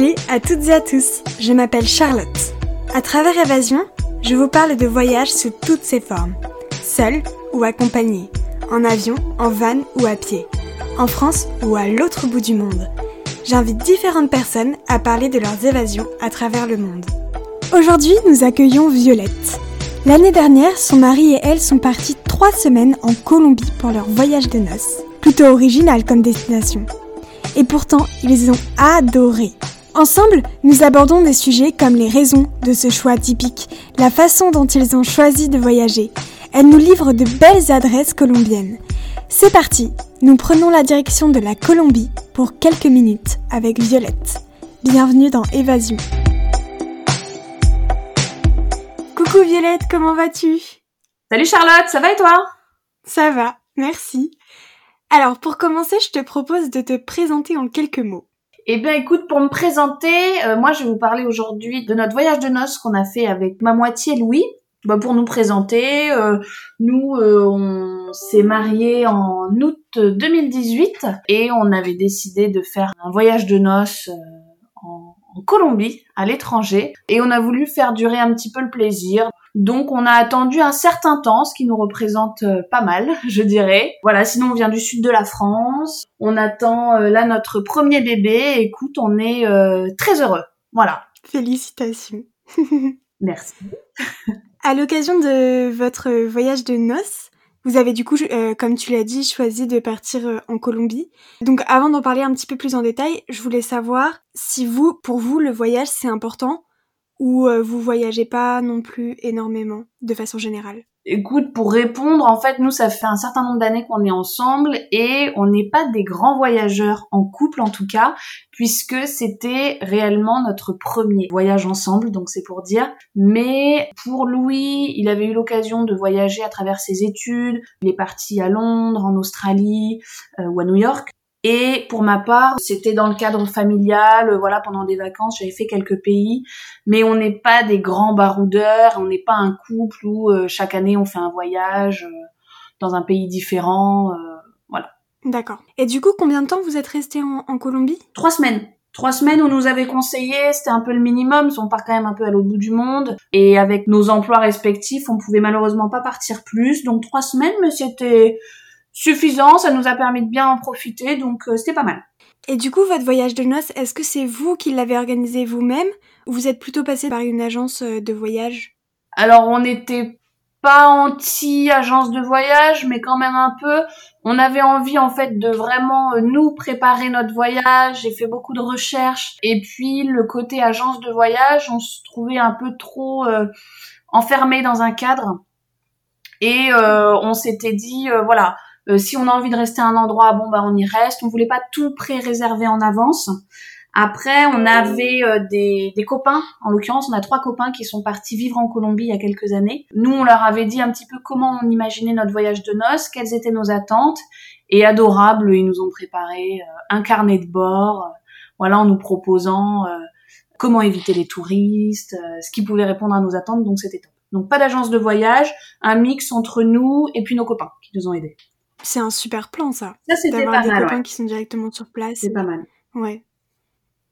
Salut à toutes et à tous, je m'appelle Charlotte. À travers Évasion, je vous parle de voyages sous toutes ses formes, seul ou accompagné, en avion, en van ou à pied, en France ou à l'autre bout du monde. J'invite différentes personnes à parler de leurs évasions à travers le monde. Aujourd'hui, nous accueillons Violette. L'année dernière, son mari et elle sont partis trois semaines en Colombie pour leur voyage de noces. Plutôt original comme destination. Et pourtant, ils ont adoré. Ensemble, nous abordons des sujets comme les raisons de ce choix typique, la façon dont ils ont choisi de voyager. Elle nous livre de belles adresses colombiennes. C'est parti, nous prenons la direction de la Colombie pour quelques minutes avec Violette. Bienvenue dans Évasion. Coucou Violette, comment vas-tu? Salut Charlotte, ça va et toi? Ça va, merci. Alors pour commencer, je te propose de te présenter en quelques mots. Eh bien écoute, pour me présenter, euh, moi je vais vous parler aujourd'hui de notre voyage de noces qu'on a fait avec ma moitié Louis. Bah, pour nous présenter, euh, nous euh, on s'est mariés en août 2018 et on avait décidé de faire un voyage de noces en, en Colombie, à l'étranger, et on a voulu faire durer un petit peu le plaisir. Donc on a attendu un certain temps, ce qui nous représente euh, pas mal, je dirais. Voilà, sinon on vient du sud de la France. On attend euh, là notre premier bébé. Écoute, on est euh, très heureux. Voilà. Félicitations. Merci. à l'occasion de votre voyage de noces, vous avez du coup, comme tu l'as dit, choisi de partir en Colombie. Donc avant d'en parler un petit peu plus en détail, je voulais savoir si vous, pour vous, le voyage c'est important ou euh, vous voyagez pas non plus énormément de façon générale? Écoute, pour répondre, en fait, nous, ça fait un certain nombre d'années qu'on est ensemble et on n'est pas des grands voyageurs en couple, en tout cas, puisque c'était réellement notre premier voyage ensemble, donc c'est pour dire. Mais pour Louis, il avait eu l'occasion de voyager à travers ses études. Il est parti à Londres, en Australie euh, ou à New York. Et pour ma part, c'était dans le cadre familial, voilà, pendant des vacances, j'avais fait quelques pays, mais on n'est pas des grands baroudeurs, on n'est pas un couple où euh, chaque année on fait un voyage euh, dans un pays différent, euh, voilà. D'accord. Et du coup, combien de temps vous êtes resté en, en, Colombie? Trois semaines. Trois semaines, on nous avait conseillé, c'était un peu le minimum, on part quand même un peu à l'autre bout du monde, et avec nos emplois respectifs, on pouvait malheureusement pas partir plus, donc trois semaines, mais c'était suffisant, ça nous a permis de bien en profiter, donc euh, c'était pas mal. Et du coup, votre voyage de noces, est-ce que c'est vous qui l'avez organisé vous-même ou vous êtes plutôt passé par une agence euh, de voyage? Alors, on n'était pas anti-agence de voyage, mais quand même un peu. On avait envie en fait de vraiment euh, nous préparer notre voyage. J'ai fait beaucoup de recherches. Et puis le côté agence de voyage, on se trouvait un peu trop euh, enfermé dans un cadre. Et euh, on s'était dit, voilà, euh, si on a envie de rester à un endroit, bon bah on y reste. On voulait pas tout pré-réserver en avance. Après, on avait euh, des, des, copains, en l'occurrence, on a trois copains qui sont partis vivre en Colombie il y a quelques années. Nous, on leur avait dit un petit peu comment on imaginait notre voyage de noces, quelles étaient nos attentes, et adorables, ils nous ont préparé euh, un carnet de bord, voilà, en nous proposant comment éviter les touristes, ce qui pouvait répondre à nos attentes, donc c'était top. Donc pas d'agence de voyage, un mix entre nous et puis nos copains qui nous ont aidés. C'est un super plan, ça. Ça, c'était pas des mal. copains qui sont directement sur place. C'est pas mal. Ouais.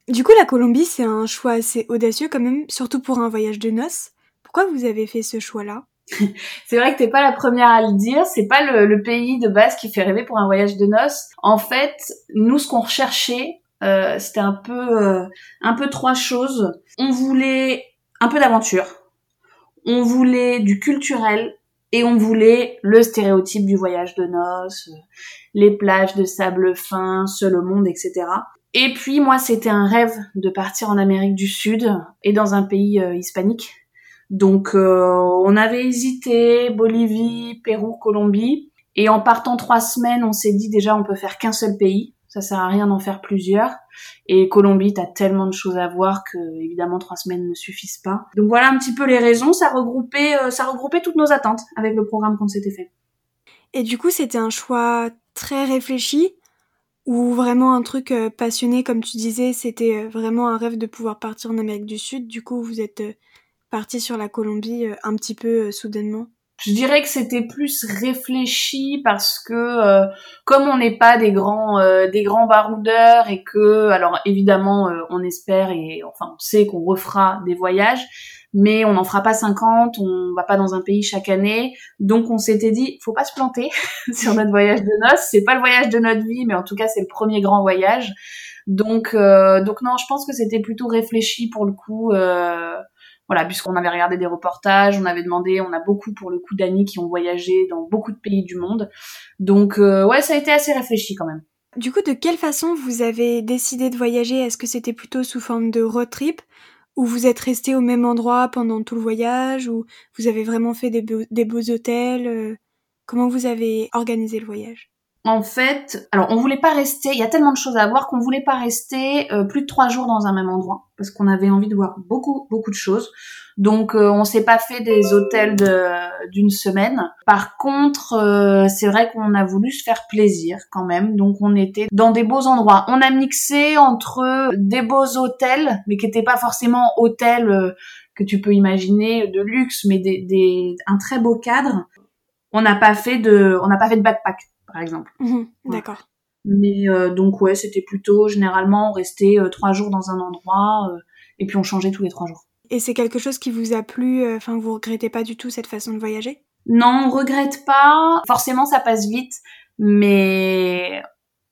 Du coup, la Colombie, c'est un choix assez audacieux quand même, surtout pour un voyage de noces. Pourquoi vous avez fait ce choix-là? C'est vrai que t'es pas la première à le dire. C'est pas le, le, pays de base qui fait rêver pour un voyage de noces. En fait, nous, ce qu'on recherchait, euh, c'était un peu, euh, un peu trois choses. On voulait un peu d'aventure. On voulait du culturel et on voulait le stéréotype du voyage de noces, les plages de sable fin, seul au monde, etc. Et puis moi, c'était un rêve de partir en Amérique du Sud et dans un pays euh, hispanique. Donc euh, on avait hésité, Bolivie, Pérou, Colombie. Et en partant trois semaines, on s'est dit déjà on peut faire qu'un seul pays. Ça sert à rien d'en faire plusieurs. Et Colombie, t'as tellement de choses à voir que évidemment trois semaines ne suffisent pas. Donc voilà un petit peu les raisons. Ça regroupait, euh, ça regroupait toutes nos attentes avec le programme qu'on s'était fait. Et du coup, c'était un choix très réfléchi ou vraiment un truc euh, passionné, comme tu disais, c'était euh, vraiment un rêve de pouvoir partir en Amérique du Sud? Du coup, vous êtes parti sur la Colombie un petit peu soudainement? Je dirais que c'était plus réfléchi parce que euh, comme on n'est pas des grands euh, des grands baroudeurs et que alors évidemment euh, on espère et enfin on sait qu'on refera des voyages mais on n'en fera pas 50, on va pas dans un pays chaque année. Donc on s'était dit faut pas se planter sur notre voyage de noces, c'est pas le voyage de notre vie mais en tout cas c'est le premier grand voyage. Donc donc non, je pense que c'était plutôt réfléchi pour le coup voilà, puisqu'on avait regardé des reportages, on avait demandé, on a beaucoup pour le coup d'amis qui ont voyagé dans beaucoup de pays du monde. Donc euh, ouais, ça a été assez réfléchi quand même. Du coup, de quelle façon vous avez décidé de voyager? Est-ce que c'était plutôt sous forme de road trip? Ou vous êtes resté au même endroit pendant tout le voyage? Ou vous avez vraiment fait des, des beaux hôtels? Euh, Comment vous avez organisé le voyage? En fait, alors on voulait pas rester, il y a tellement de choses à voir qu'on voulait pas rester euh, plus de trois jours dans un même endroit parce qu'on avait envie de voir beaucoup beaucoup de choses. Donc euh, on s'est pas fait des hôtels d'une semaine. Par contre, euh, c'est vrai qu'on a voulu se faire plaisir quand même. Donc on était dans des beaux endroits. On a mixé entre des beaux hôtels, mais qui n'étaient pas forcément hôtels que tu peux imaginer de luxe, mais des, des un très beau cadre. On n'a pas fait de, on n'a pas fait de backpack par exemple. Mhm, d'accord. Mais euh, donc ouais, c'était plutôt généralement on restait euh, trois jours dans un endroit euh, et puis on changeait tous les trois jours. Et c'est quelque chose qui vous a plu Enfin, vous regrettez pas du tout cette façon de voyager? Non, on regrette pas. Forcément, ça passe vite, mais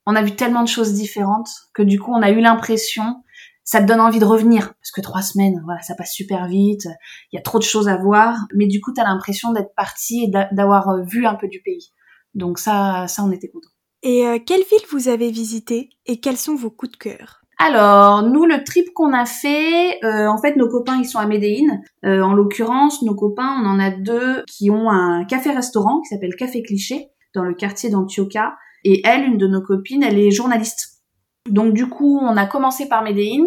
on a vu tellement de choses différentes que du coup, on a eu l'impression ça te donne envie de revenir parce que trois semaines, voilà, ça passe super vite. Il y a trop de choses à voir, mais du coup, tu as l'impression d'être parti et d'avoir vu un peu du pays. Donc ça, ça on était contents. Et euh, quelle ville vous avez visité et quels sont vos coups de cœur? Alors, nous, le trip qu'on a fait, euh, en fait, nos copains, ils sont à Medellin. Euh, en l'occurrence, nos copains, on en a deux qui ont un café-restaurant qui s'appelle Café Cliché, dans le quartier d'Antioquia. Et elle, une de nos copines, elle est journaliste. Donc, du coup, on a commencé par Medellin,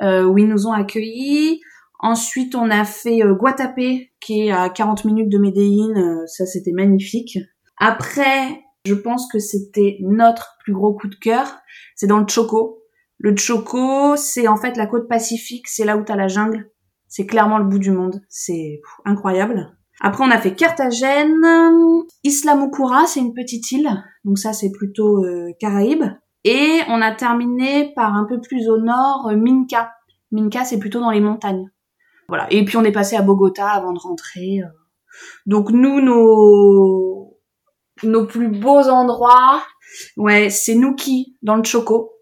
où ils nous ont accueillis. Ensuite, on a fait Guatapé, qui est à 40 minutes de Medellin. ça, c'était magnifique. Après, je pense que c'était notre plus gros coup de cœur, c'est dans le Choco. Le Choco, c'est en fait la côte pacifique, c'est là où t'as la jungle. C'est clairement le bout du monde. C'est incroyable. Après, on a fait Carthagène, Islamokura, c'est une petite île, donc ça c'est plutôt euh, Caraïbes. Et on a terminé par un peu plus au nord, euh, Minka. Minka, c'est plutôt dans les montagnes. Voilà. Et puis on est passé à Bogota avant de rentrer. Euh. Donc nous, nos nos plus beaux endroits, ouais, c'est Nuki dans le Choco.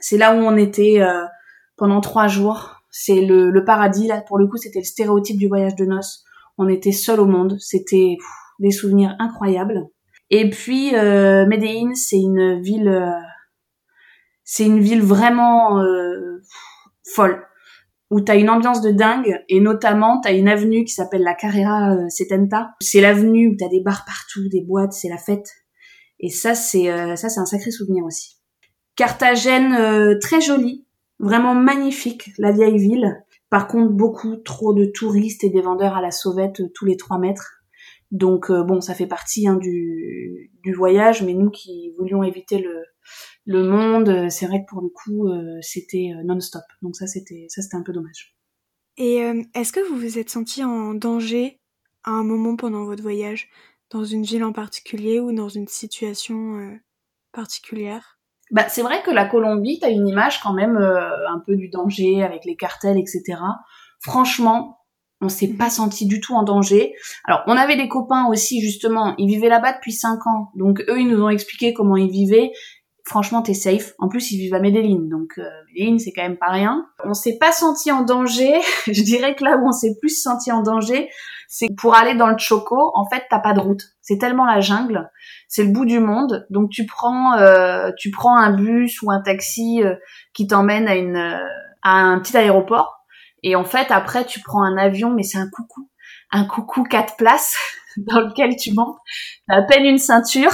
C'est là où on était euh, pendant trois jours. C'est le, paradis là. Pour le coup, c'était le stéréotype du voyage de noces. On était seul au monde. C'était des souvenirs incroyables. Et puis euh, c'est une ville, euh, c'est une ville vraiment euh, folle où t'as une ambiance de dingue et notamment t'as une avenue qui s'appelle la Carrera euh, Setenta. C'est l'avenue où t'as des bars partout, des boîtes, c'est la fête. Et ça c'est euh, ça c'est un sacré souvenir aussi. Carthagène euh, très jolie, vraiment magnifique, la vieille ville. Par contre beaucoup trop de touristes et des vendeurs à la sauvette tous les trois mètres. Donc bon, ça fait partie hein, du, du voyage, mais nous qui voulions éviter le, le monde, euh, c'est vrai que pour le coup, euh, c'était euh, non-stop. Donc ça, c'était ça, c'était un peu dommage. Et est-ce que vous vous êtes senti en danger à un moment pendant votre voyage, dans une ville en particulier ou dans une situation particulière? Bah, c'est vrai que la Colombie, t'as une image quand même un peu du danger avec les cartels, etc. Franchement, on s'est pas senti du tout en danger. Alors, on avait des copains aussi, justement, ils vivaient là-bas depuis cinq ans. Donc, eux, ils nous ont expliqué comment ils vivaient franchement t'es safe. En plus ils vivent à Medellin, donc euh, Medellin c'est quand même pas rien. On s'est pas senti en danger. je dirais que là où on s'est plus senti en danger, c'est pour aller dans le Choco. En fait t'as pas de route. C'est tellement la jungle, c'est le bout du monde. Donc tu prends euh, tu prends un bus ou un taxi euh, qui t'emmène à une à un petit aéroport. Et en fait après tu prends un avion, mais c'est un coucou, un coucou quatre places dans lequel tu montes. T'as à peine une ceinture.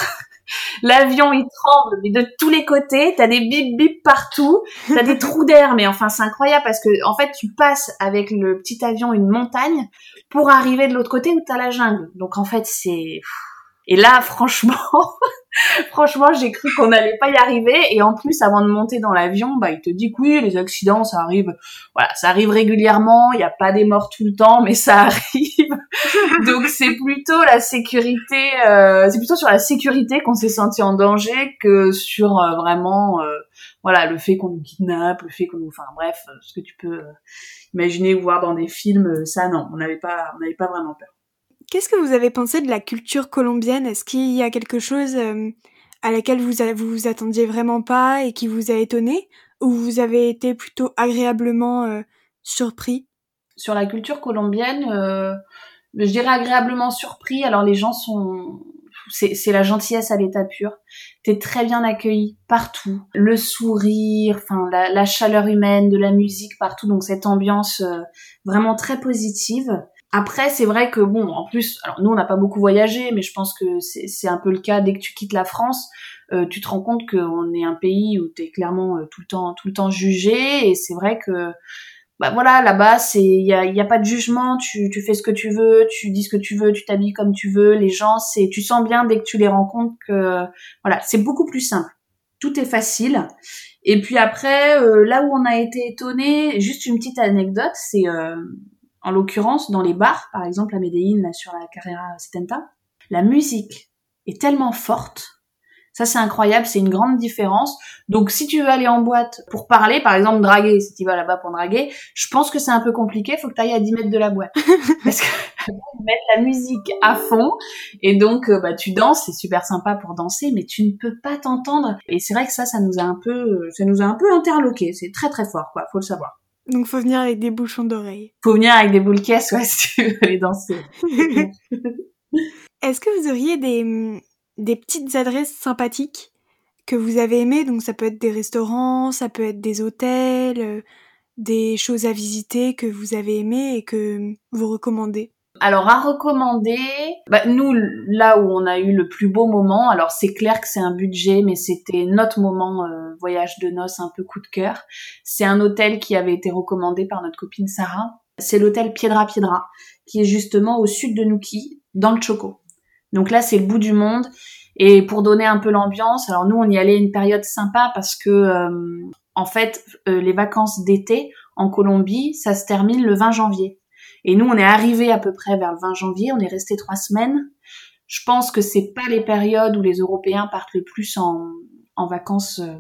L'avion, il tremble, mais de tous les côtés, t'as des bip bip partout, t'as des trous d'air, mais enfin c'est incroyable parce que en fait tu passes avec le petit avion une montagne pour arriver de l'autre côté où t'as la jungle. Donc en fait c'est et là franchement Franchement, j'ai cru qu'on n'allait pas y arriver. Et en plus, avant de monter dans l'avion, bah, il te dit que oui, les accidents, ça arrive. Voilà, ça arrive régulièrement. Il n'y a pas des morts tout le temps, mais ça arrive. Donc c'est plutôt la sécurité. Euh, c'est plutôt sur la sécurité qu'on s'est senti en danger que sur euh, vraiment, euh, voilà, le fait qu'on nous kidnappe, le fait qu'on nous, enfin bref, ce que tu peux imaginer ou voir dans des films. Ça, non, on n'avait pas, on n'avait pas vraiment peur. Qu'est-ce que vous avez pensé de la culture colombienne? Est-ce qu'il y a quelque chose euh, à laquelle vous, vous vous attendiez vraiment pas et qui vous a étonné? Ou vous avez été plutôt agréablement euh, surpris? Sur la culture colombienne, euh, je dirais agréablement surpris. Alors les gens sont... C'est la gentillesse à l'état pur. T'es très bien accueilli partout. Le sourire, enfin la, la, chaleur humaine, de la musique partout. Donc cette ambiance vraiment très positive. Après, c'est vrai que bon, en plus, alors nous on n'a pas beaucoup voyagé, mais je pense que c'est un peu le cas dès que tu quittes la France, euh, tu te rends compte qu'on est un pays où tu es clairement euh, tout le temps tout le temps jugé, et c'est vrai que bah voilà, là-bas c'est il y a, y a pas de jugement, tu, tu fais ce que tu veux, tu dis ce que tu veux, tu t'habilles comme tu veux, les gens c'est tu sens bien dès que tu les rencontres que voilà c'est beaucoup plus simple, tout est facile. Et puis après, euh, là où on a été étonné, juste une petite anecdote, c'est en l'occurrence, dans les bars, par exemple à Medellín, sur la Carrera 70, la musique est tellement forte. Ça, c'est incroyable, c'est une grande différence. Donc, si tu veux aller en boîte pour parler, par exemple, draguer, si tu vas là-bas pour draguer, je pense que c'est un peu compliqué, faut que tu ailles à 10 mètres de la boîte. Parce que mettre la musique à fond, et donc, euh, bah, tu danses, c'est super sympa pour danser, mais tu ne peux pas t'entendre. Et c'est vrai que ça, ça nous a un peu, ça nous a un peu interloqué. C'est très très fort, quoi, faut le savoir. Donc faut venir avec des bouchons d'oreilles. Faut venir avec des boules caisses, ouais, si tu veux aller danser. Est-ce que vous auriez des, des petites adresses sympathiques que vous avez aimées Donc ça peut être des restaurants, ça peut être des hôtels, euh, des choses à visiter que vous avez aimées et que vous recommandez alors à recommander, bah, nous là où on a eu le plus beau moment, alors c'est clair que c'est un budget, mais c'était notre moment euh, voyage de noces un peu coup de cœur. C'est un hôtel qui avait été recommandé par notre copine Sarah. C'est l'hôtel Piedra Piedra, qui est justement au sud de Nuki, dans le Choco. Donc là c'est le bout du monde. Et pour donner un peu l'ambiance, alors nous on y allait une période sympa parce que euh, en fait euh, les vacances d'été en Colombie ça se termine le 20 janvier. Et nous, on est arrivé à peu près vers le 20 janvier, on est resté trois semaines. Je pense que c'est pas les périodes où les Européens partent le plus en, en vacances euh,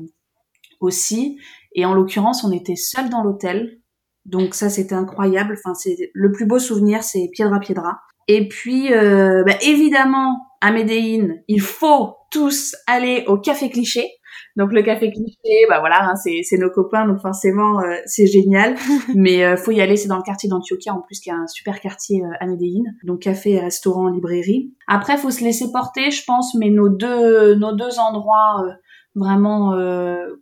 aussi. Et en l'occurrence, on était seuls dans l'hôtel. Donc ça, c'était incroyable. Enfin, c'est le plus beau souvenir, c'est Piedra Piedra. Et puis, euh, bah, évidemment, à Medellín, il faut tous aller au Café Cliché. Donc le café cliché, bah voilà, hein, c'est nos copains, donc forcément euh, c'est génial. Mais euh, faut y aller, c'est dans le quartier d'Antioquia en plus, qui est un super quartier euh, à Medellín. Donc café, restaurant, librairie. Après, faut se laisser porter, je pense. Mais nos deux nos deux endroits vraiment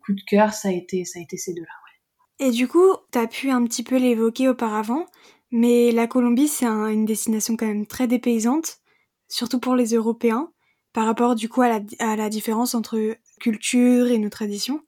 coup de cœur, ça a été ça a été ces deux-là. Ouais. Et du coup, t'as pu un petit peu l'évoquer auparavant, mais la Colombie c'est une destination quand même très dépaysante, surtout pour les Européens par rapport du coup à la, différence entre culture et nos traditions.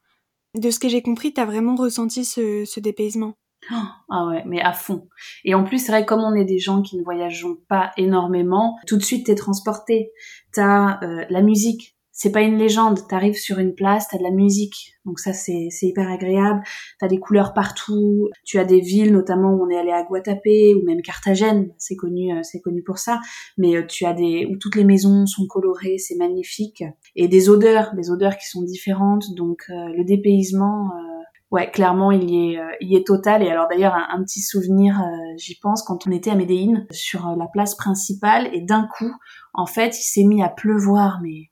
De ce que j'ai compris, t'as vraiment ressenti ce, ce dépaysement. Ah ouais, mais à fond. Et en plus, c'est vrai, comme on est des gens qui ne voyageons pas énormément, tout de suite t'es transporté. T'as euh, la musique, c'est pas une légende. T'arrives sur une place, t'as de la musique, donc ça c'est hyper agréable. T'as des couleurs partout. Tu as des villes, notamment où on est allé à Guatapé ou même Carthagène, c'est connu, euh, c'est connu pour ça. Mais euh, tu as des où toutes les maisons sont colorées, c'est magnifique. Et des odeurs, des odeurs qui sont différentes. Donc euh, le dépaysement. Ouais, clairement, il y est, il est total. Et alors d'ailleurs, un, petit souvenir, j'y pense, quand on était à Médéine, sur la place principale, et d'un coup, en fait, il s'est mis à pleuvoir, mais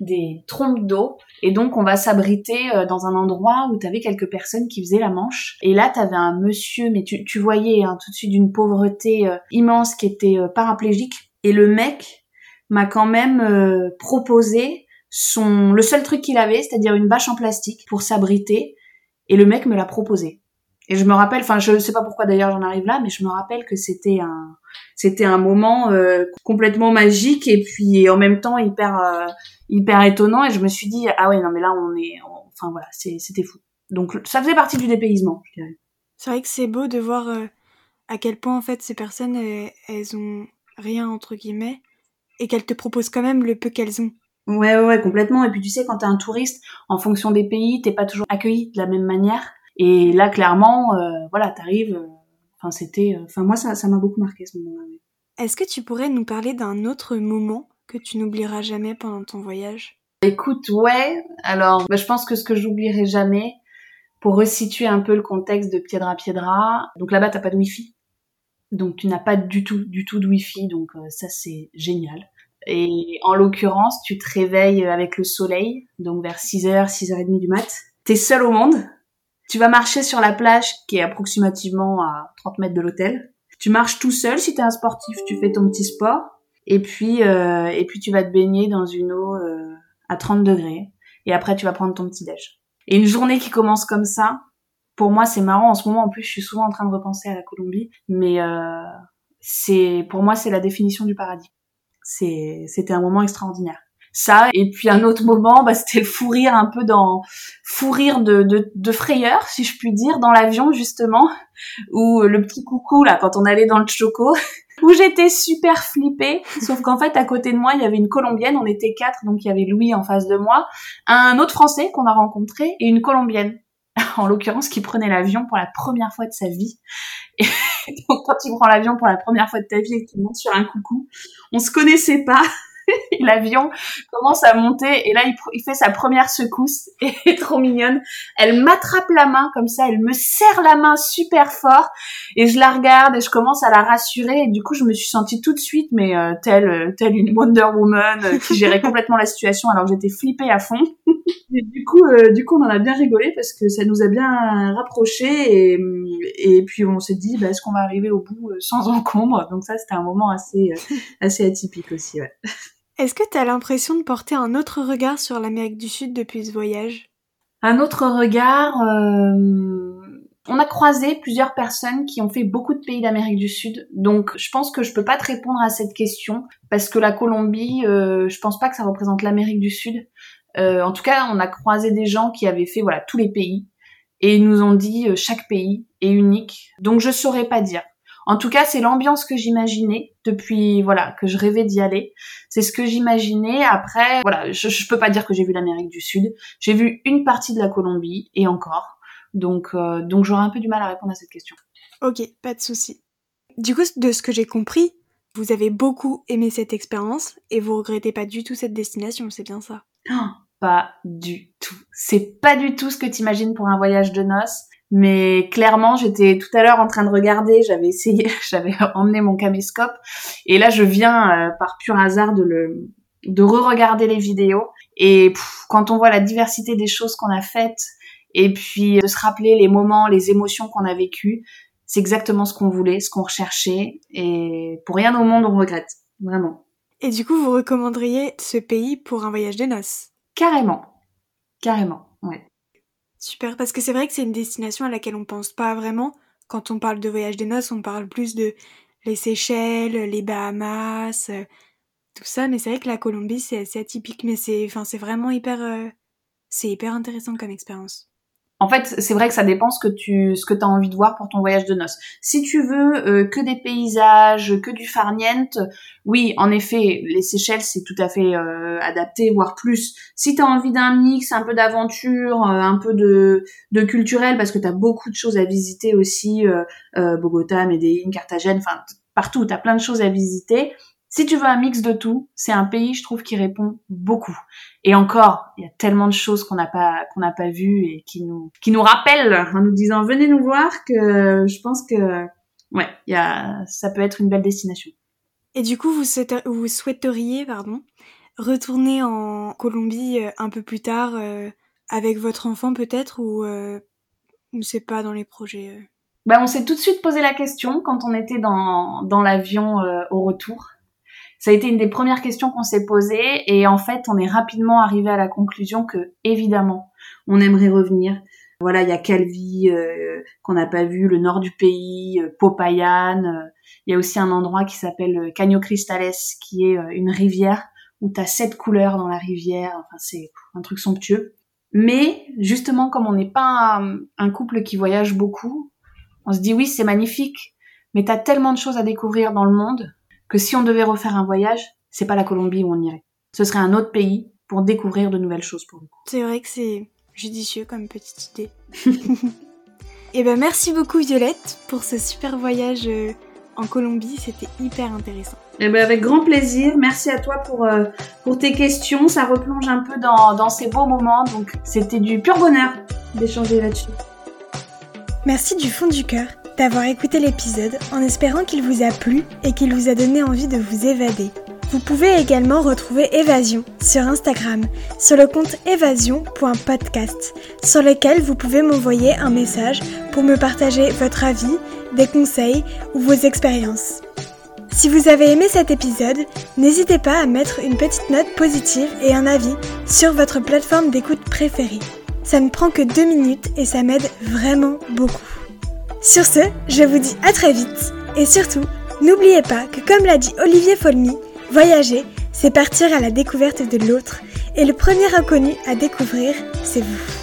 des trompes d'eau. Et donc, on va s'abriter euh, dans un endroit où tu avais quelques personnes qui faisaient la manche. Et là, tu avais un monsieur, mais tu, tu voyais hein, tout de suite d'une pauvreté euh, immense qui était euh, paraplégique. Et le mec m'a quand même proposé son le seul truc qu'il avait, c'est-à-dire une bâche en plastique pour s'abriter. Et le mec me l'a proposé. Et je me rappelle, enfin je sais pas pourquoi d'ailleurs j'en arrive là, mais je me rappelle que c'était un c'était un moment euh, complètement magique et puis en même temps hyper euh, hyper étonnant et je me suis dit ah ouais non mais là on est enfin voilà c'était fou. Donc ça faisait partie du dépaysement, je dirais. C'est vrai que c'est beau de voir euh, à quel point en fait ces personnes elles, elles ont rien entre guillemets et qu'elles te proposent quand même le peu qu'elles ont. Ouais, ouais, ouais, complètement. Et puis tu sais, quand t'es un touriste, en fonction des pays, t'es pas toujours accueilli de la même manière. Et là, clairement, euh, voilà, t'arrives. euh, Enfin, c'était. euh, Enfin, moi, ça, ça m'a beaucoup marqué ce moment-là. Est-ce que tu pourrais nous parler d'un autre moment que tu n'oublieras jamais pendant ton voyage? Écoute, ouais. Alors, bah, je pense que ce que j'oublierai jamais, pour resituer un peu le contexte de Piedra Piedra, donc là-bas, t'as pas de wifi. Donc, tu n'as pas du tout, du tout de wifi. Donc, euh, ça, c'est génial. Et en l'occurrence, tu te réveilles avec le soleil, donc vers 6h, 6h30 du mat. T'es seul au monde. Tu vas marcher sur la plage qui est approximativement à 30 mètres de l'hôtel. Tu marches tout seul. Si t'es un sportif, tu fais ton petit sport. Et puis, euh, et puis tu vas te baigner dans une eau euh, à 30 degrés. Et après, tu vas prendre ton petit déj. Et une journée qui commence comme ça, pour moi, c'est marrant. En ce moment, en plus, je suis souvent en train de repenser à la Colombie. Mais euh, c'est, pour moi, c'est la définition du paradis. C'était un moment extraordinaire. Ça, et puis un autre moment, bah, c'était le fou rire un peu dans, fou rire de, de, de frayeur, si je puis dire, dans l'avion, justement, où le petit coucou, là, quand on allait dans le choco, où j'étais super flippée, sauf qu'en fait, à côté de moi, il y avait une Colombienne, on était quatre, donc il y avait Louis en face de moi, un autre Français qu'on a rencontré, et une Colombienne, en l'occurrence, qui prenait l'avion pour la première fois de sa vie. Et donc, quand tu prends l'avion pour la première fois de ta vie et que tu montes sur un coucou, on se connaissait pas, l'avion commence à monter et là il, il fait sa première secousse et est trop mignonne. Elle m'attrape la main comme ça, elle me serre la main super fort et je la regarde et je commence à la rassurer et du coup je me suis sentie tout de suite mais euh, telle euh, telle une Wonder Woman euh, qui gérait complètement la situation alors j'étais flippée à fond. Du coup euh, du coup on en a bien rigolé parce que ça nous a bien rapprochés et et puis on s'est dit bah, est-ce qu'on va arriver au bout euh, sans encombre? Donc ça c'était un moment assez euh, assez atypique aussi ouais. Est-ce que tu as l'impression de porter un autre regard sur l'Amérique du Sud depuis ce voyage? Un autre regard, euh, on a croisé plusieurs personnes qui ont fait beaucoup de pays d'Amérique du Sud, donc je pense que je peux pas te répondre à cette question parce que la Colombie, euh, je pense pas que ça représente l'Amérique du Sud. Euh, en tout cas, on a croisé des gens qui avaient fait voilà tous les pays et ils nous ont dit euh, chaque pays est unique, donc je saurais pas dire. En tout cas, c'est l'ambiance que j'imaginais depuis voilà que je rêvais d'y aller. C'est ce que j'imaginais. Après, voilà, je, je peux pas dire que j'ai vu l'Amérique du Sud. J'ai vu une partie de la Colombie et encore. Donc, euh, donc j'aurais un peu du mal à répondre à cette question. Ok, pas de souci. Du coup, de ce que j'ai compris, vous avez beaucoup aimé cette expérience et vous regrettez pas du tout cette destination, c'est bien ça? Oh, pas du tout. C'est pas du tout ce que t'imagines pour un voyage de noces. Mais clairement, j'étais tout à l'heure en train de regarder, j'avais essayé, j'avais emmené mon caméscope, et là je viens euh, par pur hasard de le, de re-regarder les vidéos. Et pff, quand on voit la diversité des choses qu'on a faites, et puis de se rappeler les moments, les émotions qu'on a vécues, c'est exactement ce qu'on voulait, ce qu'on recherchait, et pour rien au monde on regrette, vraiment. Et du coup, vous recommanderiez ce pays pour un voyage de noces? Carrément, carrément, ouais. Super, parce que c'est vrai que c'est une destination à laquelle on pense pas vraiment. Quand on parle de voyage de noces, on parle plus de les Seychelles, les Bahamas, euh, tout ça. Mais c'est vrai que la Colombie, c'est assez atypique. Mais c'est, enfin, c'est vraiment hyper, euh, c'est hyper intéressant comme expérience. En fait, c'est vrai que ça dépend ce que tu ce que as envie de voir pour ton voyage de noces. Si tu veux euh, que des paysages, que du farniente, oui, en effet, les Seychelles c'est tout à fait euh, adapté, voire plus. Si tu as envie d'un mix, un peu d'aventure, euh, un peu de culturel parce que tu as beaucoup de choses à visiter aussi Bogota, Medellín, Carthagène, enfin partout, tu as plein de choses à visiter. Si tu veux un mix de tout, c'est un pays, je trouve, qui répond beaucoup. Et encore, il y a tellement de choses qu'on n'a pas qu'on n'a pas vues et qui nous qui nous rappellent en nous disant venez nous voir que je pense que ouais, il y a ça peut être une belle destination. Et du coup, vous, souhaiter- vous souhaiteriez, pardon, retourner en Colombie euh, un peu plus tard euh, avec votre enfant peut-être ou euh, c'est pas dans les projets. euh? Ben on s'est tout de suite posé la question quand on était dans dans l'avion euh, au retour. Ça a été une des premières questions qu'on s'est posées et en fait, on est rapidement arrivé à la conclusion que évidemment, on aimerait revenir. Voilà, il y a Calvi euh, qu'on n'a pas vu, le nord du pays, euh, Popayan. euh, il y a aussi un endroit qui s'appelle euh, Caño Cristales, qui est euh, une rivière où tu as sept couleurs dans la rivière. Enfin, c'est un truc somptueux. Mais justement, comme on n'est pas un, un couple qui voyage beaucoup, on se dit oui, c'est magnifique, mais t'as tellement de choses à découvrir dans le monde que si on devait refaire un voyage, c'est pas la Colombie où on irait. Ce serait un autre pays pour découvrir de nouvelles choses pour nous. C'est vrai que c'est judicieux comme petite idée. Et eh ben merci beaucoup Violette pour ce super voyage euh, en Colombie, c'était hyper intéressant. Et eh ben avec grand plaisir, merci à toi pour, euh, pour tes questions, ça replonge un peu dans, dans ces beaux moments, donc c'était du pur bonheur d'échanger là-dessus. Merci du fond du cœur d'avoir écouté l'épisode en espérant qu'il vous a plu et qu'il vous a donné envie de vous évader. Vous pouvez également retrouver Évasion sur Instagram, sur le compte évasion.podcast, sur lequel vous pouvez m'envoyer un message pour me partager votre avis, des conseils ou vos expériences. Si vous avez aimé cet épisode, n'hésitez pas à mettre une petite note positive et un avis sur votre plateforme d'écoute préférée. Ça ne prend que deux minutes et ça m'aide vraiment beaucoup. Sur ce, je vous dis à très vite et surtout, n'oubliez pas que comme l'a dit Olivier Folmy, Voyager, c'est partir à la découverte de l'autre, et le premier inconnu à découvrir, c'est vous.